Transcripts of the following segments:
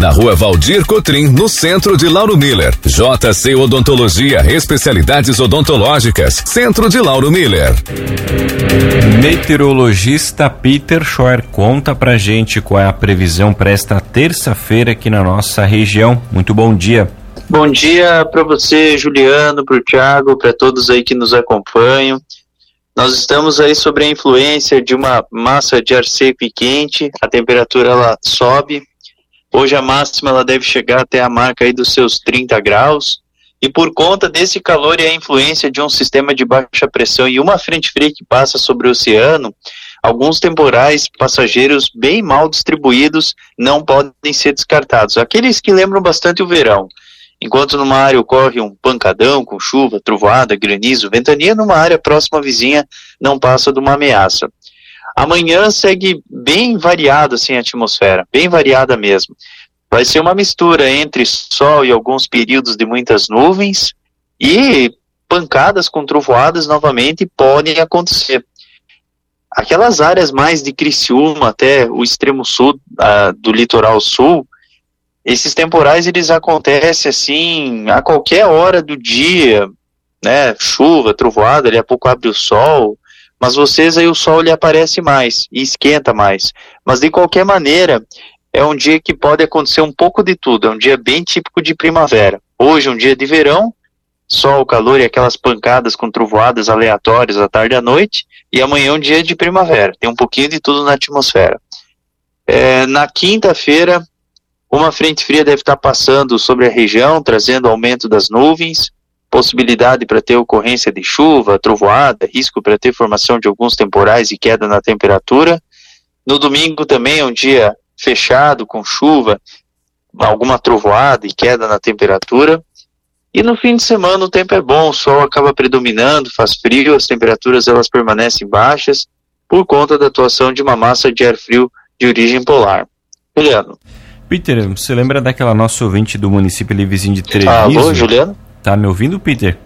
Na rua Valdir Cotrim, no centro de Lauro Miller. JC Odontologia, especialidades odontológicas. Centro de Lauro Miller. Meteorologista Peter Schor conta pra gente qual é a previsão para esta terça-feira aqui na nossa região. Muito bom dia. Bom dia para você, Juliano, para o Thiago, para todos aí que nos acompanham. Nós estamos aí sobre a influência de uma massa de ar seco e quente, a temperatura ela sobe. Hoje a máxima ela deve chegar até a marca aí dos seus 30 graus. E por conta desse calor e a influência de um sistema de baixa pressão e uma frente fria que passa sobre o oceano, alguns temporais passageiros bem mal distribuídos não podem ser descartados. Aqueles que lembram bastante o verão. Enquanto numa área ocorre um pancadão com chuva, trovoada, granizo, ventania, numa área próxima vizinha não passa de uma ameaça. Amanhã segue bem variada assim a atmosfera, bem variada mesmo. Vai ser uma mistura entre sol e alguns períodos de muitas nuvens e pancadas com trovoadas novamente podem acontecer. Aquelas áreas mais de Criciúma até o extremo sul uh, do litoral sul, esses temporais eles acontecem assim a qualquer hora do dia, né? Chuva, trovoada, daqui a pouco abre o sol, mas vocês aí o sol ele aparece mais e esquenta mais. Mas de qualquer maneira, é um dia que pode acontecer um pouco de tudo, é um dia bem típico de primavera. Hoje um dia de verão, sol, calor e aquelas pancadas com trovoadas aleatórias à tarde e à noite, e amanhã é um dia de primavera, tem um pouquinho de tudo na atmosfera. É, na quinta-feira, uma frente fria deve estar passando sobre a região, trazendo aumento das nuvens, possibilidade para ter ocorrência de chuva, trovoada, risco para ter formação de alguns temporais e queda na temperatura. No domingo também é um dia fechado, com chuva, alguma trovoada e queda na temperatura. E no fim de semana o tempo é bom, o sol acaba predominando, faz frio, as temperaturas elas permanecem baixas por conta da atuação de uma massa de ar frio de origem polar. Juliano. Peter, você lembra daquela nossa ouvinte do município ali vizinho de Treviso? Alô, Juliano? Tá me ouvindo, Peter?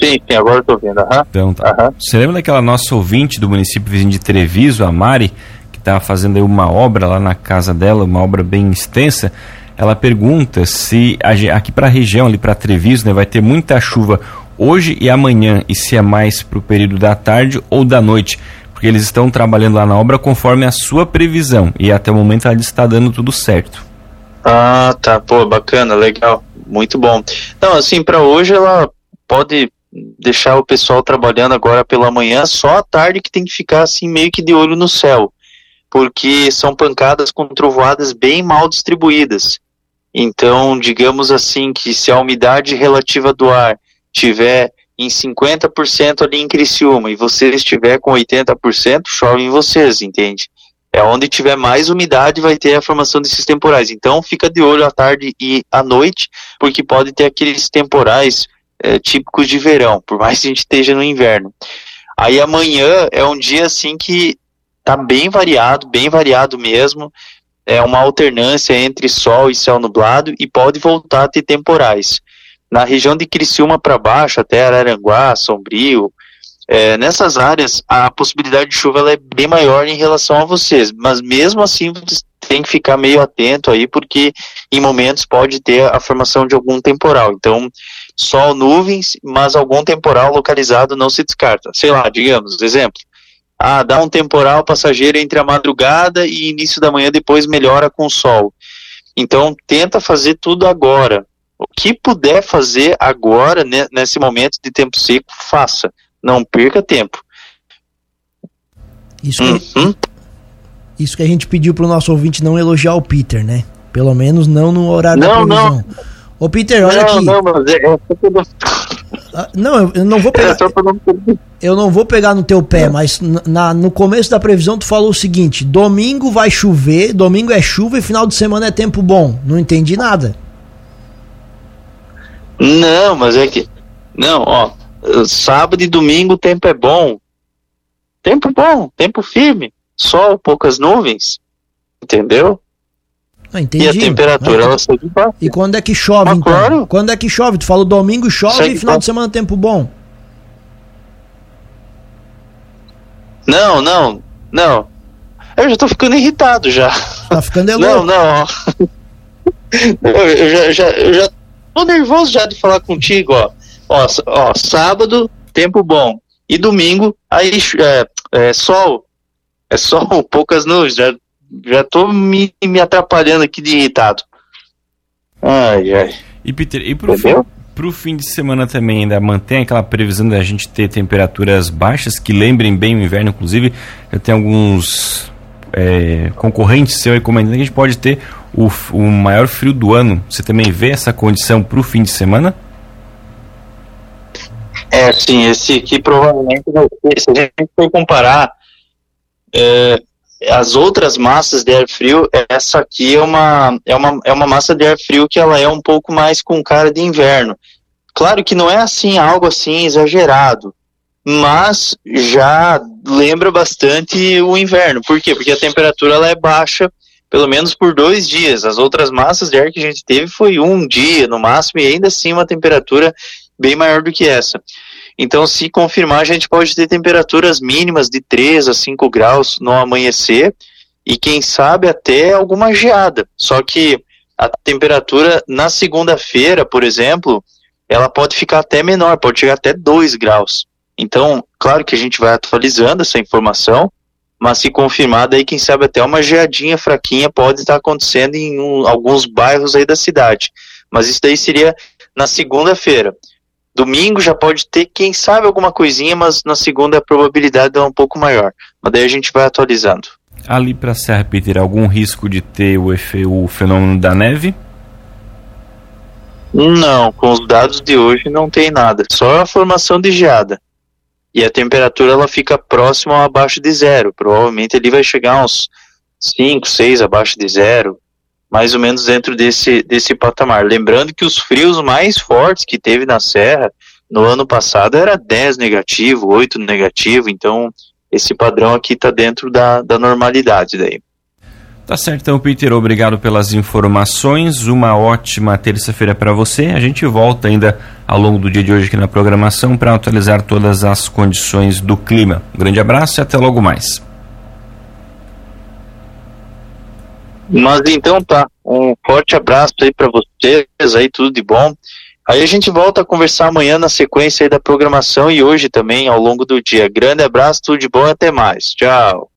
Sim, sim, agora eu tô ouvindo. Uhum. Então, tá. Uhum. Você lembra daquela nossa ouvinte do município vizinho de Treviso, a Mari, que estava fazendo aí uma obra lá na casa dela, uma obra bem extensa? Ela pergunta se aqui para a região, ali para Treviso, né, vai ter muita chuva hoje e amanhã, e se é mais para o período da tarde ou da noite porque eles estão trabalhando lá na obra conforme a sua previsão e até o momento ela está dando tudo certo. Ah, tá, pô, bacana, legal, muito bom. Não, assim, para hoje ela pode deixar o pessoal trabalhando agora pela manhã, só à tarde que tem que ficar assim meio que de olho no céu, porque são pancadas com trovoadas bem mal distribuídas. Então, digamos assim que se a umidade relativa do ar tiver em 50% ali em Criciúma e você estiver com 80%, chove em vocês, entende? É onde tiver mais umidade vai ter a formação desses temporais. Então fica de olho à tarde e à noite, porque pode ter aqueles temporais é, típicos de verão, por mais que a gente esteja no inverno. Aí amanhã é um dia assim que tá bem variado, bem variado mesmo. É uma alternância entre sol e céu nublado e pode voltar a ter temporais. Na região de Criciúma para baixo, até Araranguá, Sombrio, é, nessas áreas, a possibilidade de chuva é bem maior em relação a vocês, mas mesmo assim você tem que ficar meio atento aí, porque em momentos pode ter a formação de algum temporal. Então, sol, nuvens, mas algum temporal localizado não se descarta. Sei lá, digamos, exemplo. Ah, dá um temporal passageiro entre a madrugada e início da manhã, depois melhora com o sol. Então, tenta fazer tudo agora. O que puder fazer agora, né, nesse momento de tempo seco, faça não perca tempo. Isso que, uhum. isso que a gente pediu pro nosso ouvinte não elogiar o Peter, né? Pelo menos não no horário não, da previsão. Não. Ô Peter, olha não, aqui. Não, mas é, é ah, não, eu não vou pegar. É eu não vou pegar no teu pé, mas na, no começo da previsão tu falou o seguinte: domingo vai chover, domingo é chuva e final de semana é tempo bom. Não entendi nada. Não, mas é que. Não, ó sábado e domingo o tempo é bom. Tempo bom, tempo firme, sol, poucas nuvens. Entendeu? Ah, entendi. E a temperatura, ah, ela segue baixa. E quando é que chove, ah, então? Claro. Quando é que chove? Tu falou domingo chove segue e final de semana tempo bom. Não, não, não. Eu já tô ficando irritado já. Tá ficando é Não, não. eu, já, já, eu já tô nervoso já de falar contigo, ó. Ó, ó sábado, tempo bom. E domingo, aí é, é sol. É sol, poucas nuvens. Já, já tô me, me atrapalhando aqui de irritado. Ai, ai. E Peter, e pro fim, pro fim de semana também ainda mantém aquela previsão da gente ter temperaturas baixas que lembrem bem o inverno, inclusive já tem alguns é, concorrentes seu recomendando que a gente pode ter o, o maior frio do ano. Você também vê essa condição para o fim de semana? É, sim, esse aqui provavelmente, se a gente for comparar é, as outras massas de ar frio, essa aqui é uma, é, uma, é uma massa de ar frio que ela é um pouco mais com cara de inverno. Claro que não é assim, algo assim exagerado, mas já lembra bastante o inverno. Por quê? Porque a temperatura ela é baixa, pelo menos por dois dias. As outras massas de ar que a gente teve foi um dia no máximo, e ainda assim uma temperatura bem maior do que essa. Então, se confirmar, a gente pode ter temperaturas mínimas de 3 a 5 graus no amanhecer, e quem sabe até alguma geada. Só que a temperatura na segunda-feira, por exemplo, ela pode ficar até menor, pode chegar até 2 graus. Então, claro que a gente vai atualizando essa informação, mas se confirmada aí, quem sabe até uma geadinha fraquinha pode estar acontecendo em um, alguns bairros aí da cidade. Mas isso daí seria na segunda-feira. Domingo já pode ter, quem sabe, alguma coisinha, mas na segunda a probabilidade é um pouco maior. Mas daí a gente vai atualizando. Ali para Serra Peter, algum risco de ter o, o fenômeno da neve? Não, com os dados de hoje não tem nada, só a formação de geada e a temperatura ela fica próxima ou abaixo de zero. Provavelmente ele vai chegar uns 5, 6 abaixo de zero, mais ou menos dentro desse, desse patamar. Lembrando que os frios mais fortes que teve na Serra no ano passado era 10 negativo, 8 negativo, então esse padrão aqui está dentro da, da normalidade daí. Tá certo, então, Peter, obrigado pelas informações. Uma ótima terça-feira para você. A gente volta ainda ao longo do dia de hoje aqui na programação para atualizar todas as condições do clima. Um grande abraço e até logo mais. Mas então tá, um forte abraço aí para vocês, aí tudo de bom. Aí a gente volta a conversar amanhã na sequência da programação e hoje também ao longo do dia. Grande abraço, tudo de bom, até mais. Tchau.